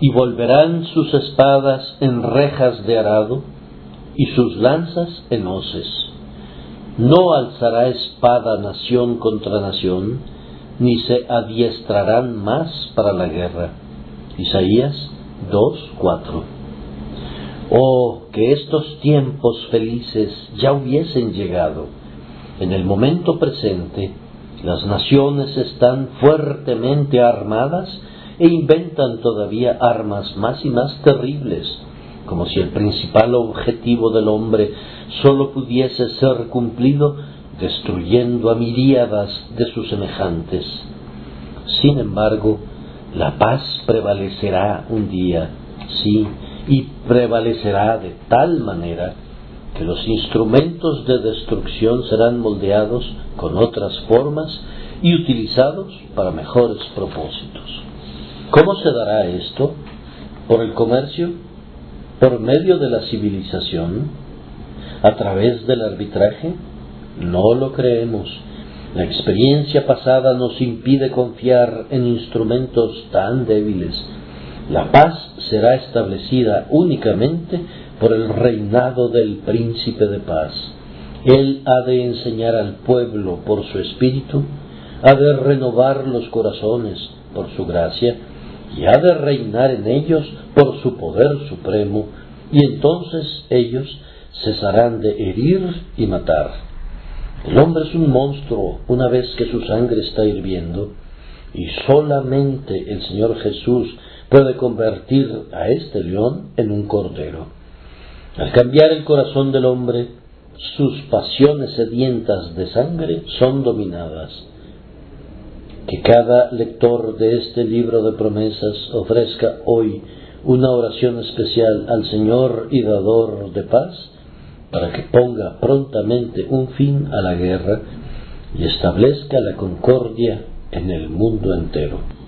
y volverán sus espadas en rejas de arado y sus lanzas en hoces. No alzará espada nación contra nación, ni se adiestrarán más para la guerra. Isaías 2.4 Oh, que estos tiempos felices ya hubiesen llegado. En el momento presente, las naciones están fuertemente armadas e inventan todavía armas más y más terribles, como si el principal objetivo del hombre sólo pudiese ser cumplido destruyendo a miríadas de sus semejantes. Sin embargo, la paz prevalecerá un día, sí, y prevalecerá de tal manera que los instrumentos de destrucción serán moldeados con otras formas y utilizados para mejores propósitos. ¿Cómo se dará esto? ¿Por el comercio? ¿Por medio de la civilización? ¿A través del arbitraje? No lo creemos. La experiencia pasada nos impide confiar en instrumentos tan débiles. La paz será establecida únicamente por el reinado del príncipe de paz. Él ha de enseñar al pueblo por su espíritu, ha de renovar los corazones por su gracia, y ha de reinar en ellos por su poder supremo, y entonces ellos cesarán de herir y matar. El hombre es un monstruo una vez que su sangre está hirviendo, y solamente el Señor Jesús puede convertir a este león en un cordero. Al cambiar el corazón del hombre, sus pasiones sedientas de sangre son dominadas que cada lector de este libro de promesas ofrezca hoy una oración especial al Señor y dador de paz para que ponga prontamente un fin a la guerra y establezca la concordia en el mundo entero.